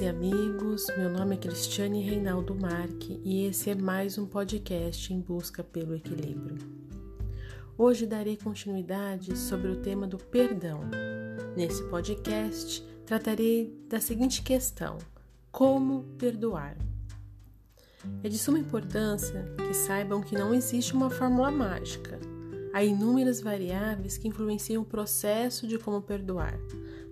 e amigos, meu nome é Cristiane Reinaldo Marque e esse é mais um podcast em busca pelo equilíbrio. Hoje darei continuidade sobre o tema do perdão. Nesse podcast tratarei da seguinte questão: como perdoar? É de suma importância que saibam que não existe uma fórmula mágica. Há inúmeras variáveis que influenciam o processo de como perdoar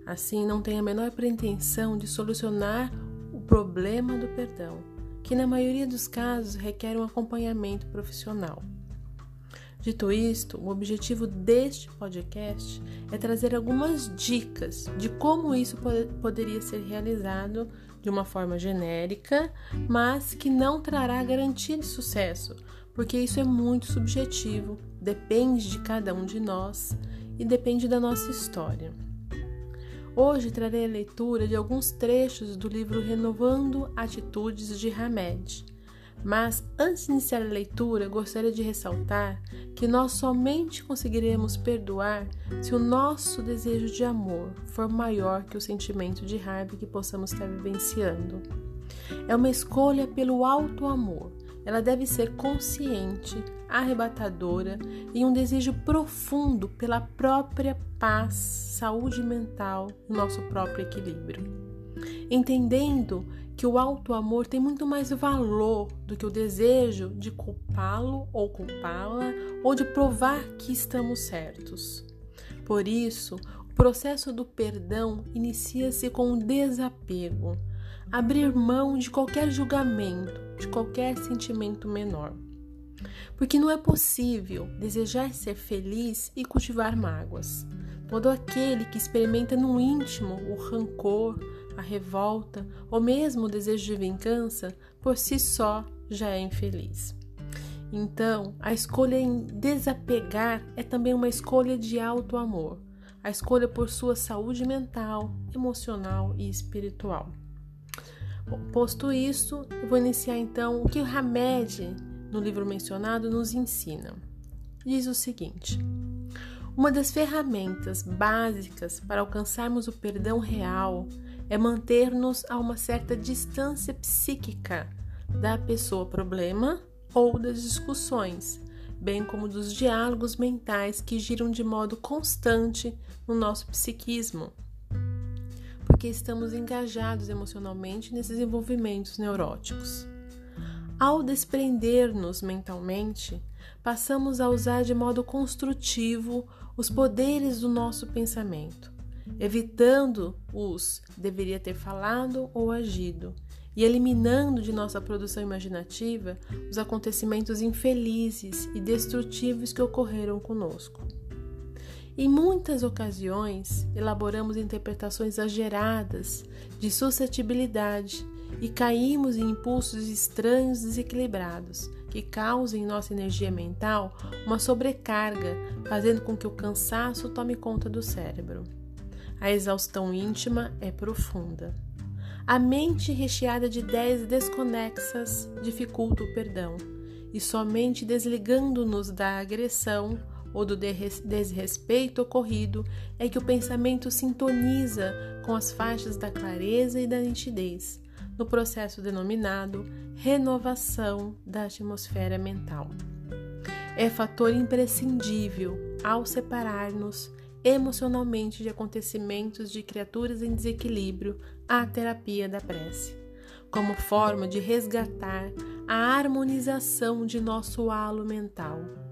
Assim, não tem a menor pretensão de solucionar o problema do perdão, que na maioria dos casos requer um acompanhamento profissional. Dito isto, o objetivo deste podcast é trazer algumas dicas de como isso poderia ser realizado de uma forma genérica, mas que não trará garantia de sucesso, porque isso é muito subjetivo, depende de cada um de nós e depende da nossa história. Hoje trarei a leitura de alguns trechos do livro Renovando Atitudes de Hamed. Mas antes de iniciar a leitura, gostaria de ressaltar que nós somente conseguiremos perdoar se o nosso desejo de amor for maior que o sentimento de raiva que possamos estar vivenciando. É uma escolha pelo alto amor. Ela deve ser consciente, arrebatadora e um desejo profundo pela própria paz, saúde mental nosso próprio equilíbrio. Entendendo que o alto amor tem muito mais valor do que o desejo de culpá-lo ou culpá-la ou de provar que estamos certos. Por isso, o processo do perdão inicia-se com o desapego, abrir mão de qualquer julgamento, de qualquer sentimento menor. Porque não é possível desejar ser feliz e cultivar mágoas. Todo aquele que experimenta no íntimo o rancor, a revolta ou mesmo o desejo de vingança, por si só já é infeliz. Então, a escolha em desapegar é também uma escolha de alto amor, a escolha por sua saúde mental, emocional e espiritual. Posto isso, eu vou iniciar então o que o Hamed, no livro mencionado, nos ensina. Diz o seguinte: uma das ferramentas básicas para alcançarmos o perdão real é manter-nos a uma certa distância psíquica da pessoa problema ou das discussões, bem como dos diálogos mentais que giram de modo constante no nosso psiquismo, porque estamos engajados emocionalmente nesses envolvimentos neuróticos. Ao desprender-nos mentalmente, passamos a usar de modo construtivo os poderes do nosso pensamento, evitando os deveria ter falado ou agido e eliminando de nossa produção imaginativa os acontecimentos infelizes e destrutivos que ocorreram conosco. Em muitas ocasiões, elaboramos interpretações exageradas de suscetibilidade e caímos em impulsos estranhos desequilibrados que causem em nossa energia mental uma sobrecarga, fazendo com que o cansaço tome conta do cérebro. A exaustão íntima é profunda. A mente recheada de ideias desconexas dificulta o perdão, e somente desligando-nos da agressão ou do desrespeito ocorrido é que o pensamento sintoniza com as faixas da clareza e da nitidez, no processo denominado renovação da atmosfera mental. É fator imprescindível ao separar-nos emocionalmente de acontecimentos de criaturas em desequilíbrio a terapia da prece, como forma de resgatar a harmonização de nosso halo mental.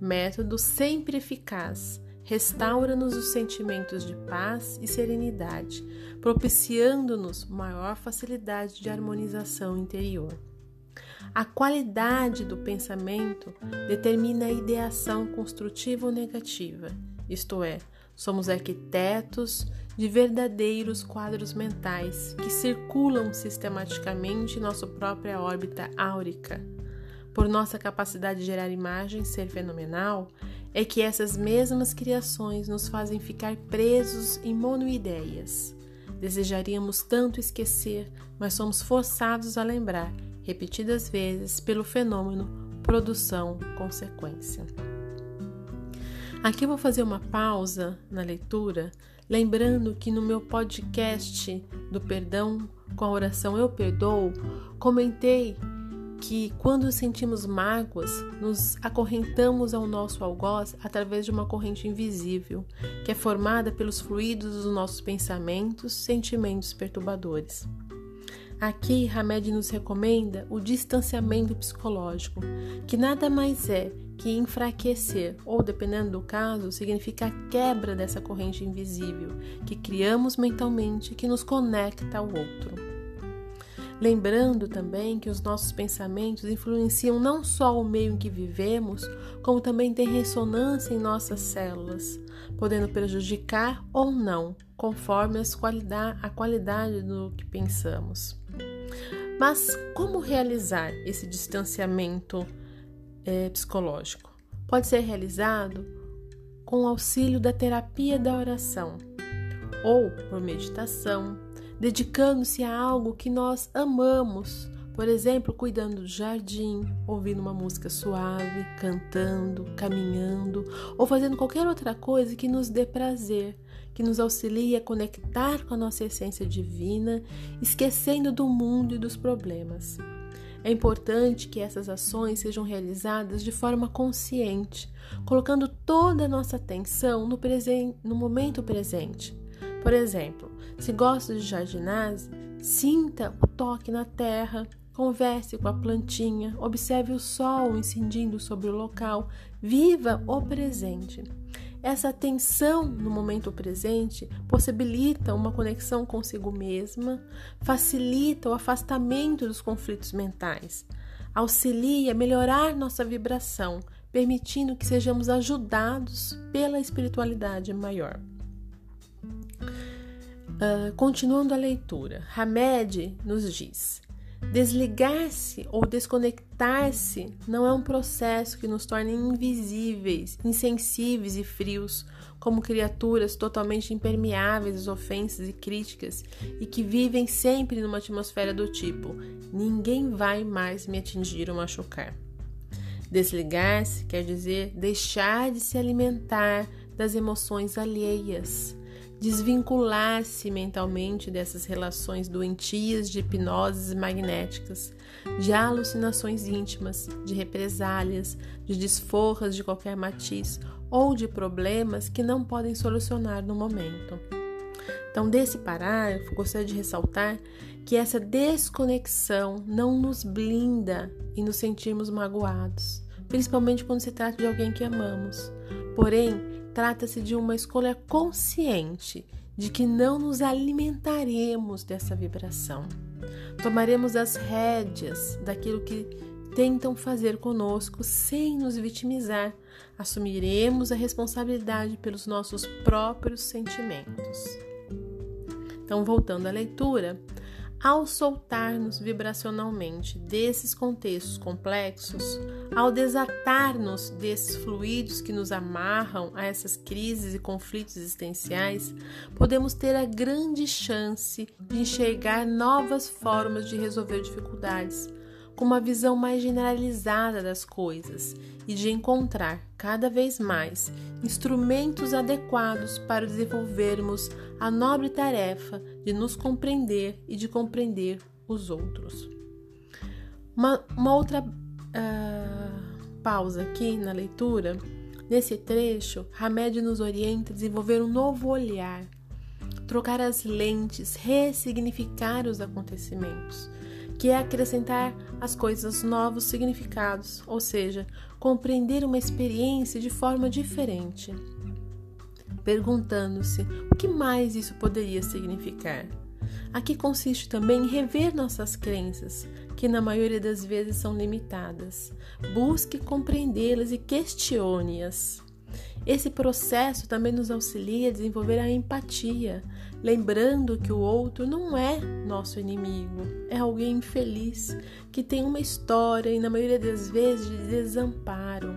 Método sempre eficaz restaura-nos os sentimentos de paz e serenidade, propiciando-nos maior facilidade de harmonização interior. A qualidade do pensamento determina a ideação construtiva ou negativa, isto é, somos arquitetos de verdadeiros quadros mentais que circulam sistematicamente em nossa própria órbita áurica. Por nossa capacidade de gerar imagens ser fenomenal, é que essas mesmas criações nos fazem ficar presos em monoideias. Desejaríamos tanto esquecer, mas somos forçados a lembrar, repetidas vezes, pelo fenômeno produção-consequência. Aqui eu vou fazer uma pausa na leitura, Lembrando que no meu podcast do perdão com a oração Eu Perdoo, comentei que quando sentimos mágoas, nos acorrentamos ao nosso algoz através de uma corrente invisível, que é formada pelos fluidos dos nossos pensamentos, sentimentos perturbadores. Aqui, Hamed nos recomenda o distanciamento psicológico, que nada mais é que enfraquecer, ou dependendo do caso, significa a quebra dessa corrente invisível que criamos mentalmente que nos conecta ao outro. Lembrando também que os nossos pensamentos influenciam não só o meio em que vivemos, como também têm ressonância em nossas células, podendo prejudicar ou não, conforme a qualidade do que pensamos. Mas como realizar esse distanciamento é, psicológico? Pode ser realizado com o auxílio da terapia da oração, ou por meditação, dedicando-se a algo que nós amamos, por exemplo, cuidando do jardim, ouvindo uma música suave, cantando, caminhando ou fazendo qualquer outra coisa que nos dê prazer, que nos auxilie a conectar com a nossa essência divina, esquecendo do mundo e dos problemas. É importante que essas ações sejam realizadas de forma consciente, colocando toda a nossa atenção no, no momento presente. Por exemplo, se gosta de jardinagem, sinta o toque na terra, converse com a plantinha, observe o sol incidindo sobre o local, viva o presente. Essa atenção no momento presente possibilita uma conexão consigo mesma, facilita o afastamento dos conflitos mentais, auxilia a melhorar nossa vibração, permitindo que sejamos ajudados pela espiritualidade maior. Uh, continuando a leitura, Hamed nos diz: desligar-se ou desconectar-se não é um processo que nos torne invisíveis, insensíveis e frios, como criaturas totalmente impermeáveis às ofensas e críticas e que vivem sempre numa atmosfera do tipo: ninguém vai mais me atingir ou machucar. Desligar-se quer dizer deixar de se alimentar das emoções alheias desvincular-se mentalmente dessas relações doentias de hipnoses magnéticas, de alucinações íntimas, de represálias, de desforras de qualquer matiz ou de problemas que não podem solucionar no momento. Então, desse parágrafo, gostaria de ressaltar que essa desconexão não nos blinda e nos sentirmos magoados, principalmente quando se trata de alguém que amamos. Porém, Trata-se de uma escolha consciente de que não nos alimentaremos dessa vibração. Tomaremos as rédeas daquilo que tentam fazer conosco sem nos vitimizar. Assumiremos a responsabilidade pelos nossos próprios sentimentos. Então, voltando à leitura, ao soltar-nos vibracionalmente desses contextos complexos, ao desatar-nos desses fluidos que nos amarram a essas crises e conflitos existenciais, podemos ter a grande chance de enxergar novas formas de resolver dificuldades, com uma visão mais generalizada das coisas e de encontrar cada vez mais instrumentos adequados para desenvolvermos a nobre tarefa de nos compreender e de compreender os outros. Uma, uma outra uh, pausa aqui na leitura. Nesse trecho, Hamed nos orienta a desenvolver um novo olhar, trocar as lentes, ressignificar os acontecimentos que é acrescentar às coisas novos significados, ou seja, compreender uma experiência de forma diferente, perguntando-se o que mais isso poderia significar. Aqui consiste também em rever nossas crenças, que na maioria das vezes são limitadas. Busque compreendê-las e questione-as. Esse processo também nos auxilia a desenvolver a empatia, lembrando que o outro não é nosso inimigo, é alguém infeliz que tem uma história e, na maioria das vezes, de desamparo,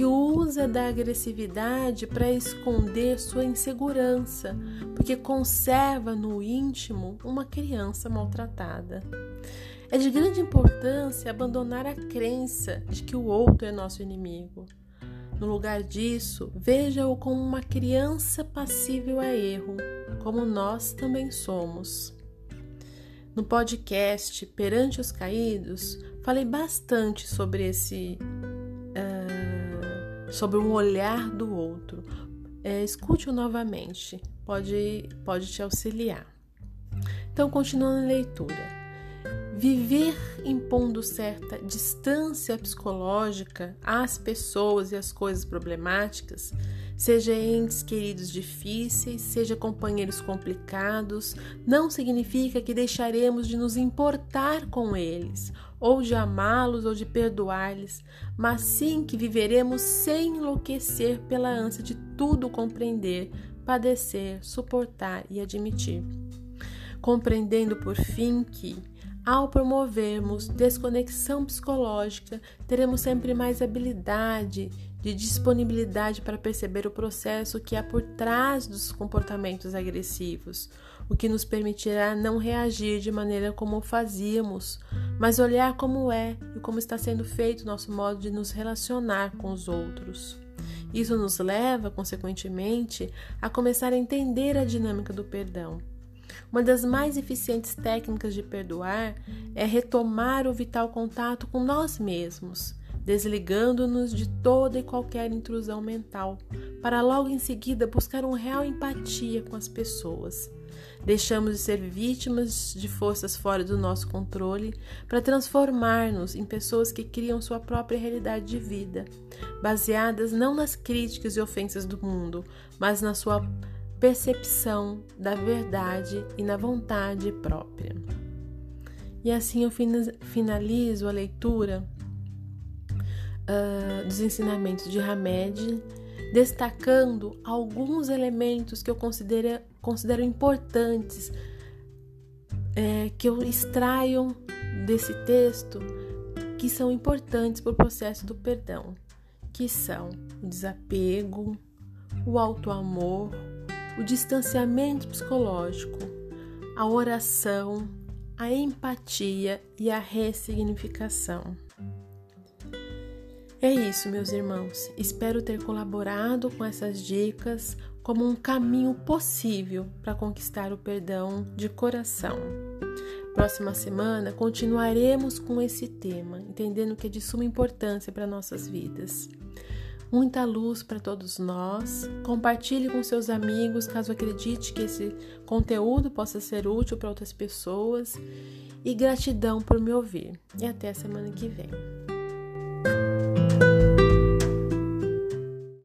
que usa da agressividade para esconder sua insegurança, porque conserva no íntimo uma criança maltratada. É de grande importância abandonar a crença de que o outro é nosso inimigo No lugar disso, veja-o como uma criança passível a erro, como nós também somos. No podcast Perante os Caídos, falei bastante sobre esse. Sobre um olhar do outro. É, Escute-o novamente, pode, pode te auxiliar. Então, continuando a leitura. Viver impondo certa distância psicológica às pessoas e às coisas problemáticas, seja entes queridos difíceis, seja companheiros complicados, não significa que deixaremos de nos importar com eles, ou de amá-los ou de perdoar-lhes, mas sim que viveremos sem enlouquecer pela ânsia de tudo compreender, padecer, suportar e admitir. Compreendendo por fim que ao promovermos desconexão psicológica, teremos sempre mais habilidade de disponibilidade para perceber o processo que há por trás dos comportamentos agressivos, o que nos permitirá não reagir de maneira como fazíamos, mas olhar como é e como está sendo feito nosso modo de nos relacionar com os outros. Isso nos leva, consequentemente, a começar a entender a dinâmica do perdão uma das mais eficientes técnicas de perdoar é retomar o vital contato com nós mesmos, desligando-nos de toda e qualquer intrusão mental, para logo em seguida buscar uma real empatia com as pessoas. Deixamos de ser vítimas de forças fora do nosso controle para transformar-nos em pessoas que criam sua própria realidade de vida, baseadas não nas críticas e ofensas do mundo, mas na sua percepção da verdade e na vontade própria. E assim eu finalizo a leitura uh, dos ensinamentos de Hamed, destacando alguns elementos que eu considero, considero importantes, é, que eu extraio desse texto, que são importantes para o processo do perdão, que são o desapego, o auto-amor, o distanciamento psicológico, a oração, a empatia e a ressignificação. É isso, meus irmãos. Espero ter colaborado com essas dicas como um caminho possível para conquistar o perdão de coração. Próxima semana continuaremos com esse tema, entendendo que é de suma importância para nossas vidas muita luz para todos nós. Compartilhe com seus amigos caso acredite que esse conteúdo possa ser útil para outras pessoas. E gratidão por me ouvir. E até a semana que vem.